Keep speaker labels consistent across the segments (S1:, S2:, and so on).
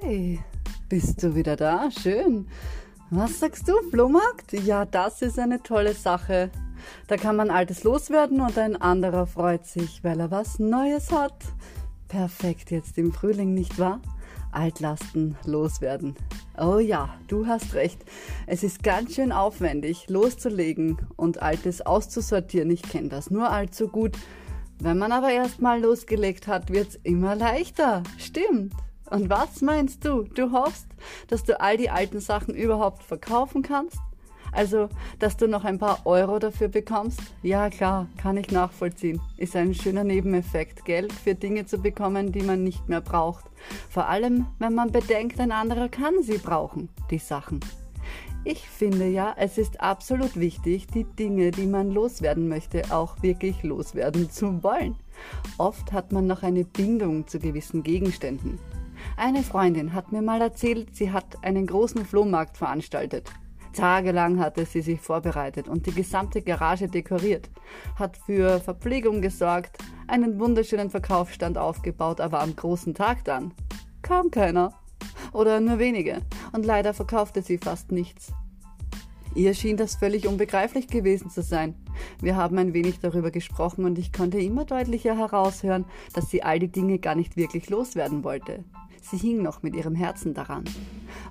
S1: Hey, bist du wieder da? Schön. Was sagst du, Flohmarkt? Ja, das ist eine tolle Sache. Da kann man Altes loswerden und ein anderer freut sich, weil er was Neues hat. Perfekt jetzt im Frühling, nicht wahr? Altlasten loswerden. Oh ja, du hast recht. Es ist ganz schön aufwendig, loszulegen und Altes auszusortieren. Ich kenne das nur allzu gut. Wenn man aber erstmal losgelegt hat, wird's immer leichter. Stimmt. Und was meinst du? Du hoffst, dass du all die alten Sachen überhaupt verkaufen kannst? Also, dass du noch ein paar Euro dafür bekommst? Ja, klar, kann ich nachvollziehen. Ist ein schöner Nebeneffekt, Geld für Dinge zu bekommen, die man nicht mehr braucht. Vor allem, wenn man bedenkt, ein anderer kann sie brauchen, die Sachen. Ich finde ja, es ist absolut wichtig, die Dinge, die man loswerden möchte, auch wirklich loswerden zu wollen. Oft hat man noch eine Bindung zu gewissen Gegenständen. Eine Freundin hat mir mal erzählt, sie hat einen großen Flohmarkt veranstaltet. Tagelang hatte sie sich vorbereitet und die gesamte Garage dekoriert, hat für Verpflegung gesorgt, einen wunderschönen Verkaufsstand aufgebaut, aber am großen Tag dann kam keiner. Oder nur wenige. Und leider verkaufte sie fast nichts. Ihr schien das völlig unbegreiflich gewesen zu sein. Wir haben ein wenig darüber gesprochen und ich konnte immer deutlicher heraushören, dass sie all die Dinge gar nicht wirklich loswerden wollte. Sie hing noch mit ihrem Herzen daran.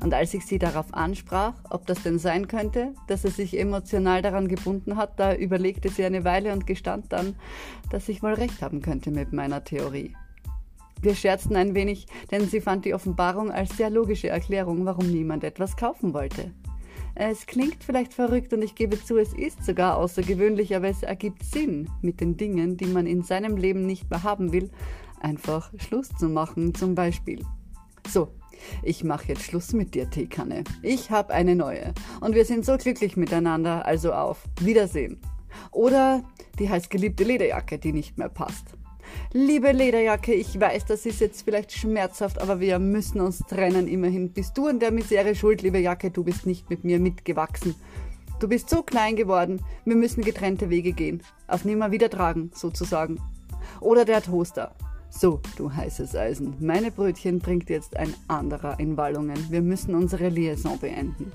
S1: Und als ich sie darauf ansprach, ob das denn sein könnte, dass sie sich emotional daran gebunden hat, da überlegte sie eine Weile und gestand dann, dass ich wohl recht haben könnte mit meiner Theorie. Wir scherzten ein wenig, denn sie fand die Offenbarung als sehr logische Erklärung, warum niemand etwas kaufen wollte. Es klingt vielleicht verrückt und ich gebe zu, es ist sogar außergewöhnlich, aber es ergibt Sinn, mit den Dingen, die man in seinem Leben nicht mehr haben will, einfach Schluss zu machen, zum Beispiel. So, ich mache jetzt Schluss mit dir, Teekanne. Ich habe eine neue. Und wir sind so glücklich miteinander, also auf Wiedersehen. Oder die heißgeliebte Lederjacke, die nicht mehr passt. Liebe Lederjacke, ich weiß, das ist jetzt vielleicht schmerzhaft, aber wir müssen uns trennen. Immerhin bist du an der Misere schuld, liebe Jacke, du bist nicht mit mir mitgewachsen. Du bist so klein geworden, wir müssen getrennte Wege gehen. Auf nimmer wieder tragen, sozusagen. Oder der Toaster. So, du heißes Eisen, meine Brötchen bringt jetzt ein anderer in Wallungen. Wir müssen unsere Liaison beenden.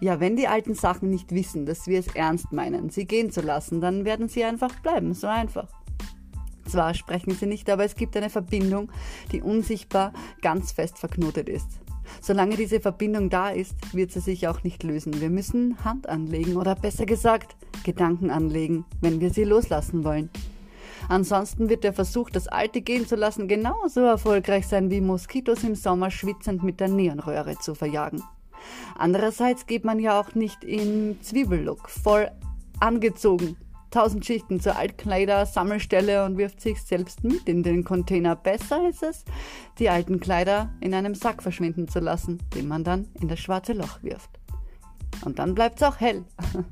S1: Ja, wenn die alten Sachen nicht wissen, dass wir es ernst meinen, sie gehen zu lassen, dann werden sie einfach bleiben, so einfach. Zwar sprechen sie nicht, aber es gibt eine Verbindung, die unsichtbar ganz fest verknotet ist. Solange diese Verbindung da ist, wird sie sich auch nicht lösen. Wir müssen Hand anlegen oder besser gesagt Gedanken anlegen, wenn wir sie loslassen wollen. Ansonsten wird der Versuch, das Alte gehen zu lassen, genauso erfolgreich sein wie Moskitos im Sommer schwitzend mit der Neonröhre zu verjagen. Andererseits geht man ja auch nicht in Zwiebellook, voll angezogen, tausend Schichten zur Altkleider, Sammelstelle und wirft sich selbst mit in den Container. Besser ist es, die alten Kleider in einem Sack verschwinden zu lassen, den man dann in das schwarze Loch wirft. Und dann bleibt es auch hell.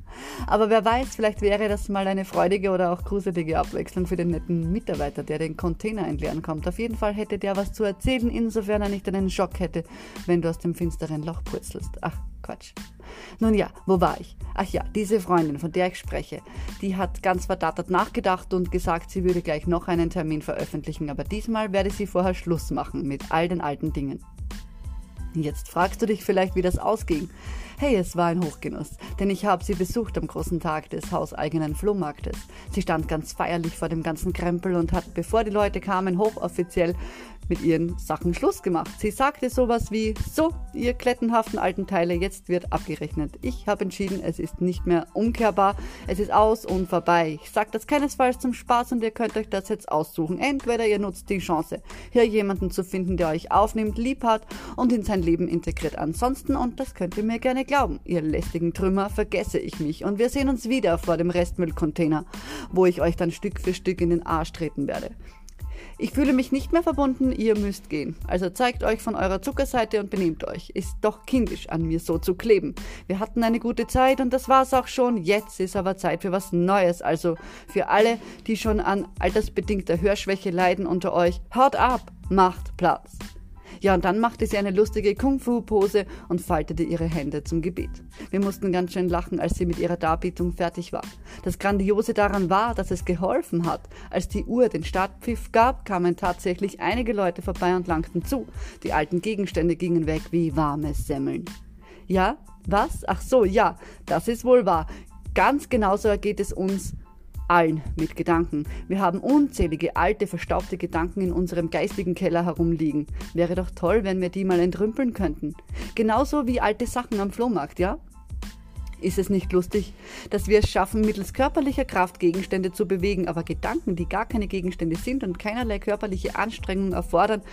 S1: Aber wer weiß, vielleicht wäre das mal eine freudige oder auch gruselige Abwechslung für den netten Mitarbeiter, der den Container entleeren kommt. Auf jeden Fall hätte der was zu erzählen, insofern er nicht einen Schock hätte, wenn du aus dem finsteren Loch purzelst. Ach, Quatsch. Nun ja, wo war ich? Ach ja, diese Freundin, von der ich spreche, die hat ganz verdattert nachgedacht und gesagt, sie würde gleich noch einen Termin veröffentlichen, aber diesmal werde sie vorher Schluss machen mit all den alten Dingen. Jetzt fragst du dich vielleicht, wie das ausging. Hey, es war ein Hochgenuss, denn ich habe sie besucht am großen Tag des hauseigenen Flohmarktes. Sie stand ganz feierlich vor dem ganzen Krempel und hat, bevor die Leute kamen, hochoffiziell mit ihren Sachen Schluss gemacht. Sie sagte sowas wie, so, ihr klettenhaften alten Teile, jetzt wird abgerechnet. Ich habe entschieden, es ist nicht mehr umkehrbar, es ist aus und vorbei. Ich sage das keinesfalls zum Spaß und ihr könnt euch das jetzt aussuchen. Entweder ihr nutzt die Chance, hier jemanden zu finden, der euch aufnimmt, lieb hat und in sein Leben integriert. Ansonsten, und das könnt ihr mir gerne glauben, ihr lästigen Trümmer, vergesse ich mich und wir sehen uns wieder vor dem Restmüllcontainer, wo ich euch dann Stück für Stück in den Arsch treten werde. Ich fühle mich nicht mehr verbunden, ihr müsst gehen. Also zeigt euch von eurer Zuckerseite und benehmt euch. Ist doch kindisch an mir so zu kleben. Wir hatten eine gute Zeit und das war's auch schon. Jetzt ist aber Zeit für was Neues. Also für alle, die schon an altersbedingter Hörschwäche leiden unter euch, haut ab, macht Platz. Ja, und dann machte sie eine lustige Kung-Fu-Pose und faltete ihre Hände zum Gebet. Wir mussten ganz schön lachen, als sie mit ihrer Darbietung fertig war. Das Grandiose daran war, dass es geholfen hat. Als die Uhr den Startpfiff gab, kamen tatsächlich einige Leute vorbei und langten zu. Die alten Gegenstände gingen weg wie warme Semmeln. Ja, was? Ach so, ja, das ist wohl wahr. Ganz genauso ergeht es uns allen mit Gedanken. Wir haben unzählige alte, verstaubte Gedanken in unserem geistigen Keller herumliegen. Wäre doch toll, wenn wir die mal entrümpeln könnten. Genauso wie alte Sachen am Flohmarkt, ja? Ist es nicht lustig, dass wir es schaffen, mittels körperlicher Kraft Gegenstände zu bewegen, aber Gedanken, die gar keine Gegenstände sind und keinerlei körperliche Anstrengung erfordern,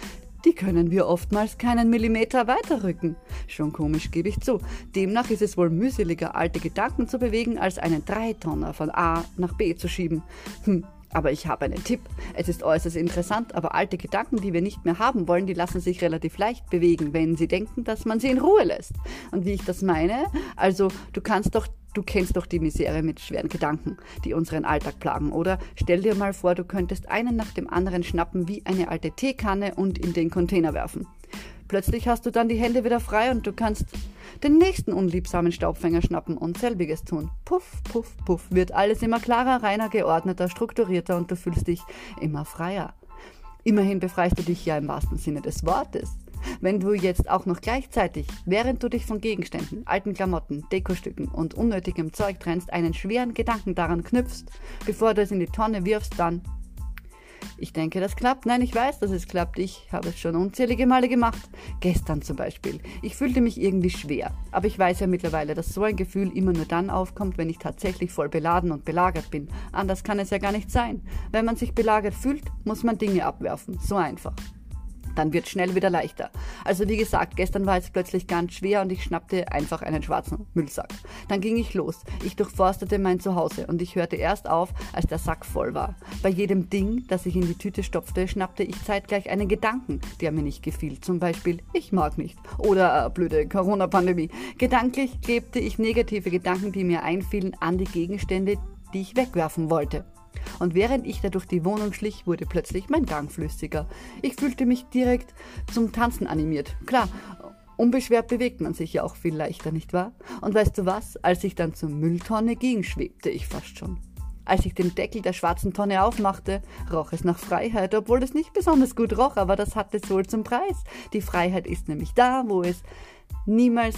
S1: die können wir oftmals keinen Millimeter weiterrücken. Schon komisch, gebe ich zu. Demnach ist es wohl mühseliger, alte Gedanken zu bewegen, als einen Dreitonner von A nach B zu schieben. Hm, aber ich habe einen Tipp. Es ist äußerst interessant, aber alte Gedanken, die wir nicht mehr haben wollen, die lassen sich relativ leicht bewegen, wenn sie denken, dass man sie in Ruhe lässt. Und wie ich das meine, also du kannst doch Du kennst doch die Misere mit schweren Gedanken, die unseren Alltag plagen, oder? Stell dir mal vor, du könntest einen nach dem anderen schnappen wie eine alte Teekanne und in den Container werfen. Plötzlich hast du dann die Hände wieder frei und du kannst den nächsten unliebsamen Staubfänger schnappen und selbiges tun. Puff, puff, puff, wird alles immer klarer, reiner, geordneter, strukturierter und du fühlst dich immer freier. Immerhin befreist du dich ja im wahrsten Sinne des Wortes. Wenn du jetzt auch noch gleichzeitig, während du dich von Gegenständen, alten Klamotten, Dekostücken und unnötigem Zeug trennst, einen schweren Gedanken daran knüpfst, bevor du es in die Tonne wirfst, dann ich denke, das klappt. Nein, ich weiß, dass es klappt. Ich habe es schon unzählige Male gemacht. Gestern zum Beispiel. Ich fühlte mich irgendwie schwer. Aber ich weiß ja mittlerweile, dass so ein Gefühl immer nur dann aufkommt, wenn ich tatsächlich voll beladen und belagert bin. Anders kann es ja gar nicht sein. Wenn man sich belagert fühlt, muss man Dinge abwerfen. So einfach dann wird schnell wieder leichter. Also wie gesagt, gestern war es plötzlich ganz schwer und ich schnappte einfach einen schwarzen Müllsack. Dann ging ich los. Ich durchforstete mein Zuhause und ich hörte erst auf, als der Sack voll war. Bei jedem Ding, das ich in die Tüte stopfte, schnappte ich zeitgleich einen Gedanken, der mir nicht gefiel. Zum Beispiel, ich mag nicht. Oder äh, blöde Corona-Pandemie. Gedanklich klebte ich negative Gedanken, die mir einfielen, an die Gegenstände, die ich wegwerfen wollte und während ich da durch die Wohnung schlich, wurde plötzlich mein Gang flüssiger. Ich fühlte mich direkt zum Tanzen animiert. Klar, unbeschwert bewegt man sich ja auch viel leichter, nicht wahr? Und weißt du was? Als ich dann zur Mülltonne ging, schwebte ich fast schon. Als ich den Deckel der schwarzen Tonne aufmachte, roch es nach Freiheit, obwohl es nicht besonders gut roch, aber das hatte es wohl zum Preis. Die Freiheit ist nämlich da, wo es niemals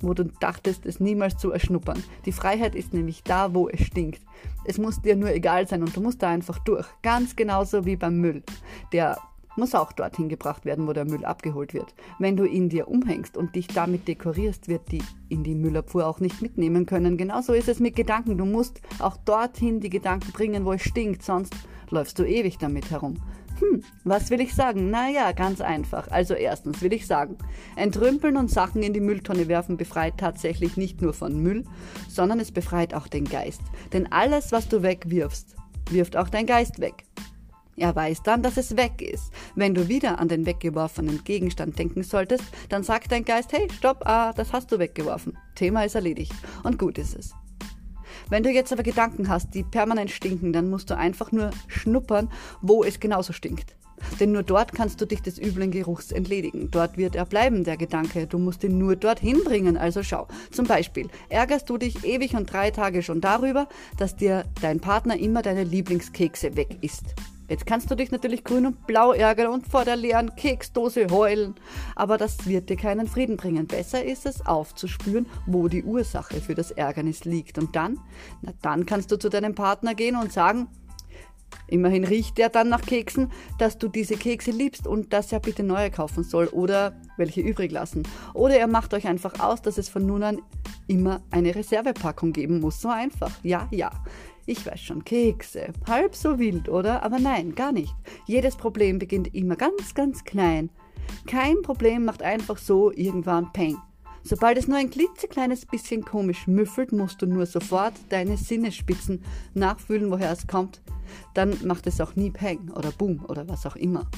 S1: wo du dachtest, es niemals zu erschnuppern. Die Freiheit ist nämlich da, wo es stinkt. Es muss dir nur egal sein und du musst da einfach durch. Ganz genauso wie beim Müll. Der muss auch dorthin gebracht werden, wo der Müll abgeholt wird. Wenn du ihn dir umhängst und dich damit dekorierst, wird die in die Müllabfuhr auch nicht mitnehmen können. Genauso ist es mit Gedanken. Du musst auch dorthin die Gedanken bringen, wo es stinkt, sonst läufst du ewig damit herum. Hm, was will ich sagen? Naja, ganz einfach. Also erstens will ich sagen, entrümpeln und Sachen in die Mülltonne werfen befreit tatsächlich nicht nur von Müll, sondern es befreit auch den Geist. Denn alles, was du wegwirfst, wirft auch dein Geist weg. Er weiß dann, dass es weg ist. Wenn du wieder an den weggeworfenen Gegenstand denken solltest, dann sagt dein Geist, hey, stopp, ah, das hast du weggeworfen. Thema ist erledigt. Und gut ist es. Wenn du jetzt aber Gedanken hast, die permanent stinken, dann musst du einfach nur schnuppern, wo es genauso stinkt. Denn nur dort kannst du dich des üblen Geruchs entledigen. Dort wird er bleiben, der Gedanke. Du musst ihn nur dorthin bringen. Also schau. Zum Beispiel ärgerst du dich ewig und drei Tage schon darüber, dass dir dein Partner immer deine Lieblingskekse weg isst. Jetzt kannst du dich natürlich grün und blau ärgern und vor der leeren Keksdose heulen. Aber das wird dir keinen Frieden bringen. Besser ist es, aufzuspüren, wo die Ursache für das Ärgernis liegt. Und dann, na dann kannst du zu deinem Partner gehen und sagen, Immerhin riecht er dann nach Keksen, dass du diese Kekse liebst und dass er bitte neue kaufen soll oder welche übrig lassen. Oder er macht euch einfach aus, dass es von nun an immer eine Reservepackung geben muss. So einfach. Ja, ja. Ich weiß schon, Kekse. Halb so wild, oder? Aber nein, gar nicht. Jedes Problem beginnt immer ganz, ganz klein. Kein Problem macht einfach so irgendwann Peng. Sobald es nur ein klitzekleines bisschen komisch müffelt, musst du nur sofort deine Sinnesspitzen nachfühlen, woher es kommt. Dann macht es auch nie Peng oder Boom oder was auch immer.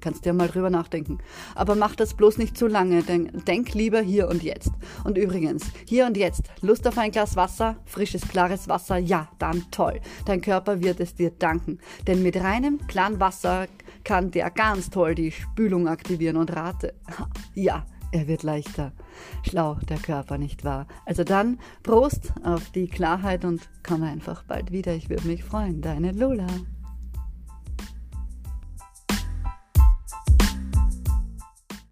S1: Kannst ja mal drüber nachdenken. Aber mach das bloß nicht zu lange, denn denk lieber hier und jetzt. Und übrigens, hier und jetzt, Lust auf ein Glas Wasser, frisches, klares Wasser, ja, dann toll. Dein Körper wird es dir danken. Denn mit reinem, klaren Wasser kann der ganz toll die Spülung aktivieren und rate. Ja, er wird leichter. Schlau der Körper, nicht wahr? Also dann, Prost auf die Klarheit und komm einfach bald wieder. Ich würde mich freuen. Deine Lola.